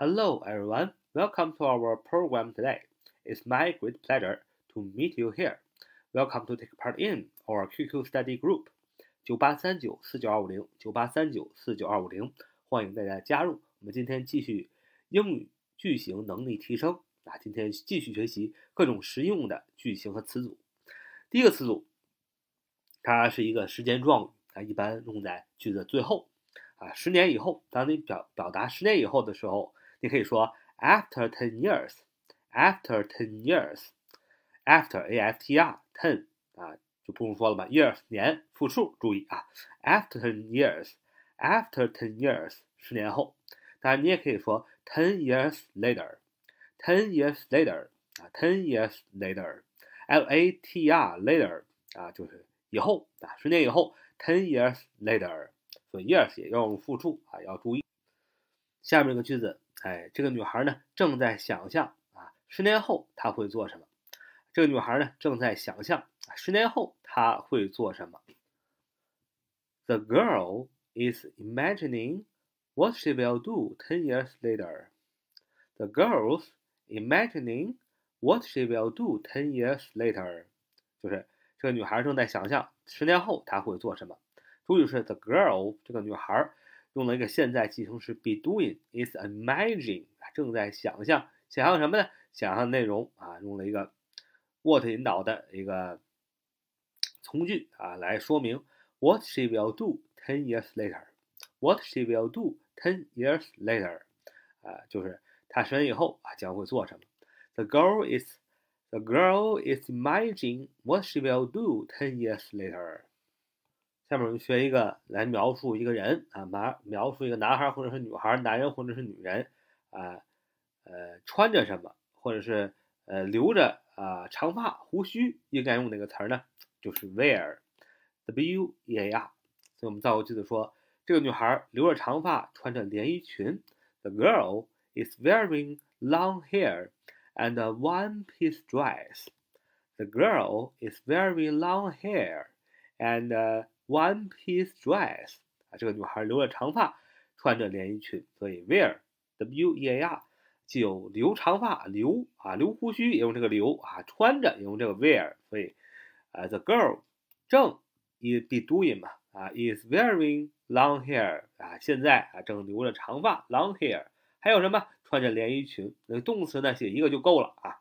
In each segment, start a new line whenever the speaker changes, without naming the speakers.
Hello, everyone. Welcome to our program today. It's my great pleasure to meet you here. Welcome to take part in our QQ study group. 九八三九四九二五零九八三九四九二五零，欢迎大家加入。我们今天继续英语句型能力提升啊，今天继续学习各种实用的句型和词组。第一个词组，它是一个时间状语啊，一般用在句子最后啊。十年以后，当你表表达十年以后的时候，你可以说 after ten years，after ten years，after a f t r ten 啊。就不用说了吧，years 年复数，注意啊，after ten years，after ten years 十年后，当然你也可以说 ten years later，ten years later 啊，ten years later，l a t r later 啊，就是以后啊，十年以后，ten years later，所以 years 也要用复数啊，要注意。下面这个句子， 哎，这个女孩呢正在想象啊，十年后她会做什么？这个女孩呢正在想象。十年后她会做什么？The girl is imagining what she will do ten years later. The girl's imagining what she will do ten years later. 就是这个女孩正在想象十年后她会做什么。主语是 the girl 这个女孩用了一个现在进行时 be doing is imagining 正在想象想象什么呢？想象内容啊，用了一个 what 引导的一个。从句啊来说明 what she will do ten years later。what she will do ten years later，啊，就是她十年以后啊将会做什么。The girl is the girl is imagining what she will do ten years later。下面我们学一个来描述一个人啊，描描述一个男孩或者是女孩，男人或者是女人啊，呃，穿着什么，或者是呃留着啊长发胡须，应该用哪个词儿呢？就是 wear，w e a r，所以我们造个句子说，这个女孩留着长发，穿着连衣裙。The girl is wearing long hair and a one-piece dress. The girl is wearing long hair and a one-piece dress. 啊，这个女孩留着长发，穿着连衣裙。所以 wear，w e a r，既有留长发、留啊留胡须，也用这个留啊，穿着也用这个 wear，所以。啊，the girl 正 is be doing 嘛啊，is wearing long hair 啊，现在啊正留着长发 long hair，还有什么穿着连衣裙？那动词呢写一个就够了啊。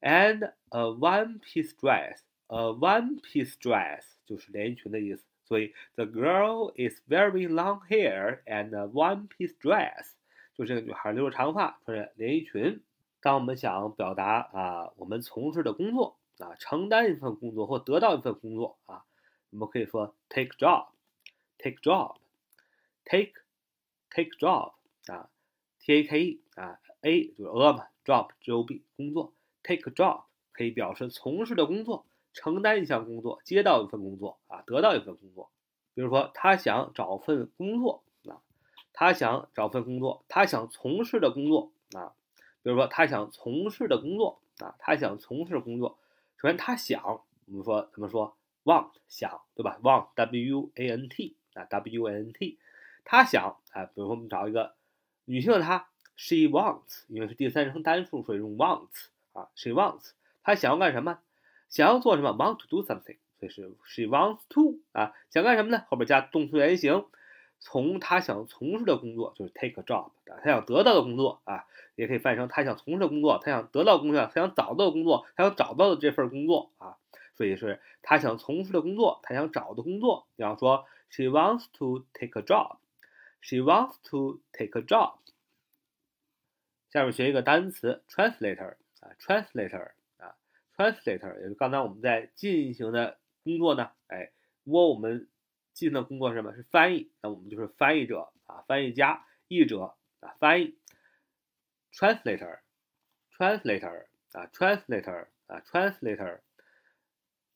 And a one-piece dress，a one-piece dress 就是连衣裙的意思。所以 the girl is wearing long hair and a one-piece dress，就这个女孩留着长发，穿着连衣裙。当我们想表达啊我们从事的工作。啊，承担一份工作或得到一份工作啊，我们可以说 take job，take job，take take job 啊，t a k e 啊，a 就是 a 嘛，job j o b 工作，take job 可以表示从事的工作，承担一项工作，接到一份工作啊，得到一份工作。比如说他想找份工作啊，他想找份工作，他想从事的工作啊，比如说他想从事的工作啊，他想从事工作。首先，他想，我们说怎么说？want 想，对吧？want w a n t 啊，w a n t，他想啊，比如说我们找一个女性的她，she wants，因为是第三人称单数，所以用 wants 啊，she wants，她想要干什么？想要做什么？want to do something，所以是 she wants to 啊，想干什么呢？后边加动词原形。从他想从事的工作就是 take a job 啊，他想得到的工作啊，也可以翻译成他想从事的工作，他想得到工作，他想找到的工作，他想找到的这份工作啊，所以是他想从事的工作，他想找的工作。你要说 she wants to take a job，she wants to take a job。下面学一个单词 translator 啊，translator，translator 也是刚才我们在进行的工作呢，哎，我我们。进行的工作是什么？是翻译。那我们就是翻译者啊，翻译家、译者啊，翻译。translator，translator 啊，translator 啊，translator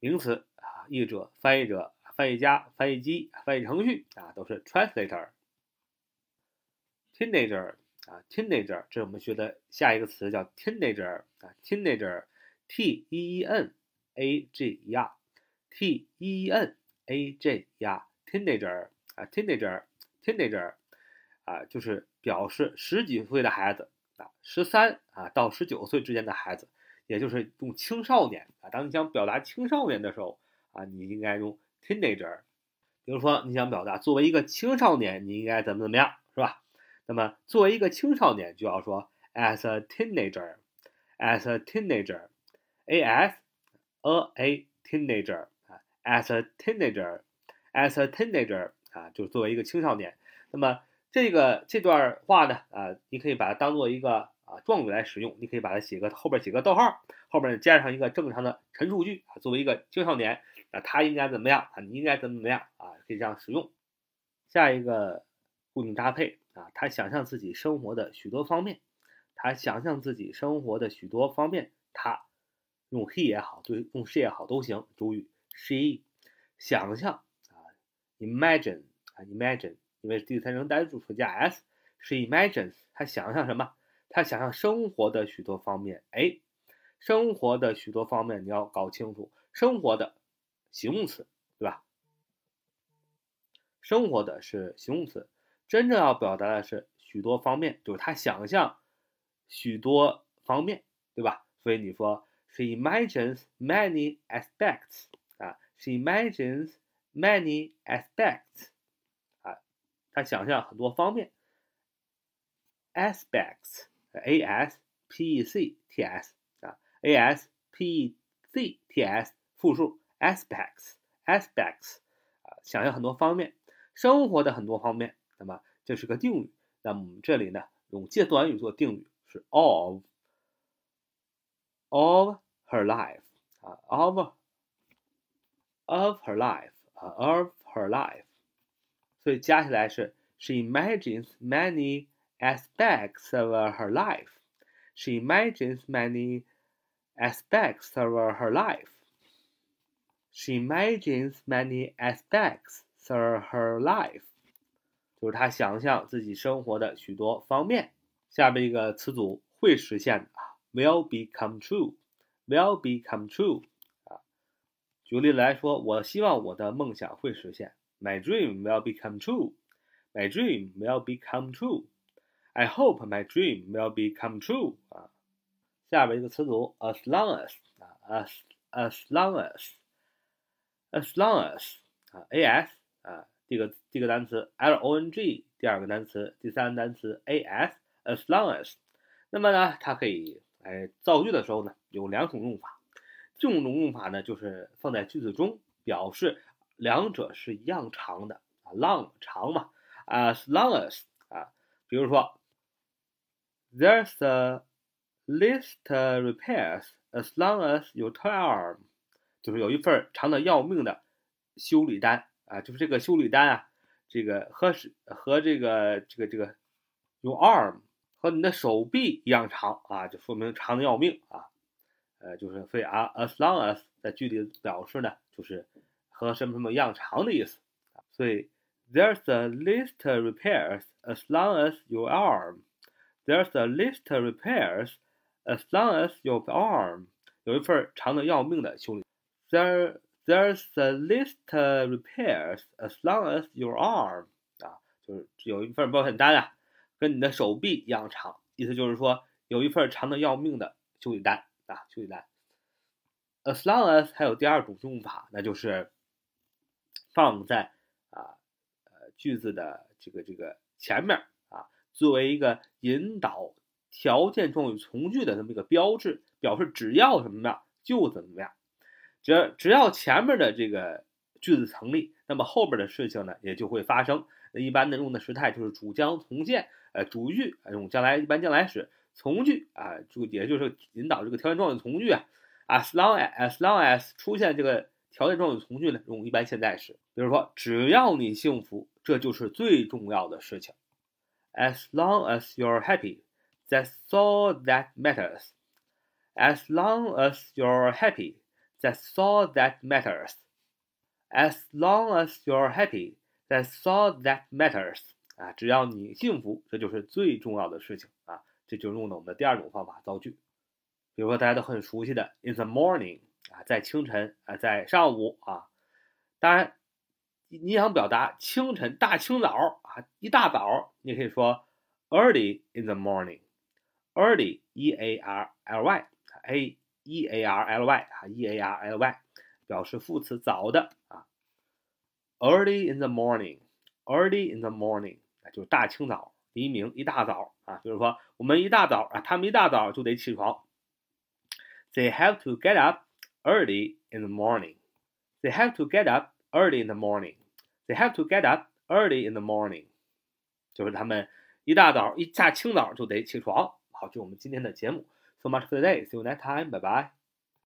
名词啊，译者、翻译者、翻译家、翻译机、翻译程序啊，都是 translator。teenager 啊，teenager 这是我们学的下一个词叫 teenager 啊，teenager，teenager，t e e n a g e r，t e e n a g e r。teenager 啊，teenager，teenager，啊，就是表示十几岁的孩子啊，十三啊到十九岁之间的孩子，也就是用青少年啊。当你想表达青少年的时候啊，你应该用 teenager。比如说你想表达作为一个青少年，你应该怎么怎么样，是吧？那么作为一个青少年，就要说 as a teenager，as a teenager a s a a teenager 啊，as a teenager，as a teenager 啊，就是作为一个青少年。那么这个这段话呢，啊，你可以把它当做一个啊状语来使用，你可以把它写个后边写个逗号，后边加上一个正常的陈述句啊。作为一个青少年，那他应该怎么样啊？你应该怎么怎么样啊？可以这样使用。下一个固定搭配啊，他想象自己生活的许多方面，他想象自己生活的许多方面，他用 he 也好，对用 she 也好都行。主语 she，想象啊，imagine 啊，imagine。因为第三人称单数加 s，she imagines，她想象什么？她想象生活的许多方面。哎，生活的许多方面你要搞清楚，生活的形容词，对吧？生活的是形容词，真正要表达的是许多方面，就是她想象许多方面，对吧？所以你说 she imagines many aspects 啊，she imagines many aspects。他想象很多方面，aspects，a s p e c t s 啊，a s p e c t s 复数，aspects，aspects 啊，想象很多方面，生活的很多方面。那么这是个定语，那么我们这里呢，用介词短语做定语是 of of her life 啊，of of her life 啊，of her life。所以加起来是 She imagines many aspects of her life. She imagines many aspects of her life. She imagines many aspects of her life. 就是她想象自己生活的许多方面。下面一个词组会实现的啊 ，will become true，will become true 啊。举例来说，我希望我的梦想会实现。My dream will become true. My dream will become true. I hope my dream will become true. 啊，下边一个词组，as long as 啊，as as long as as long as 啊，as 啊，第一个第一个单词 l o n g，第二个单词，第三个单词 a s as long as。那么呢，它可以 哎造句的时候呢，有两种用法。这种用法呢，就是放在句子中表示。两者是一样长的啊，long 长嘛，as long as 啊，比如说，There's a list repairs as long as you turn，就是有一份长的要命的修理单啊，就是这个修理单啊，这个和是和这个这个这个用 arm 和你的手臂一样长啊，就说明长的要命啊，呃，就是所以啊，as long as 在句里表示呢，就是。和什么什么一样长的意思，所以 there's a list repairs as long as your arm. There's a list repairs as long as your arm. 有一份长的要命的修理。There there's a list repairs as long as your arm. 啊，就是有一份保险单啊，跟你的手臂一样长，意思就是说有一份长的要命的修理单啊，修理单。As long as 还有第二种用法，那就是。放在啊呃句子的这个这个前面啊，作为一个引导条件状语从句的这么一个标志，表示只要什么样就怎么样，只要只要前面的这个句子成立，那么后边的事情呢也就会发生。一般的用的时态就是主将从现，呃主句用将来一般将来时，从句啊就也就是引导这个条件状语从句啊，as long as as long as 出现这个。条件状语从句呢，用一般现在时。比如说，只要你幸福，这就是最重要的事情。As long as you're happy, that's all that matters. As long as you're happy, that's all that matters. As long as you're happy, that's all that matters. 啊，只要你幸福，这就是最重要的事情啊。这就用的我们的第二种方法造句。比如说大家都很熟悉的 in the morning。啊，在清晨啊，在上午啊，当然你想表达清晨、大清早啊，一大早，你可以说 early in the morning，early e a r l y a e a r l y 啊 e a r l y 表示副词早的 ，early in the morning，early in the morning 啊就是大清早、黎明、一大早啊，比如说我们一大早啊，他们一大早就得起床，they have to get up early in the morning。They have to get up early in the morning. They have to get up early in the morning. 就是他们一大早一大清早就得起床。好，就我们今天的节目。So much for today. See you next time. Bye bye.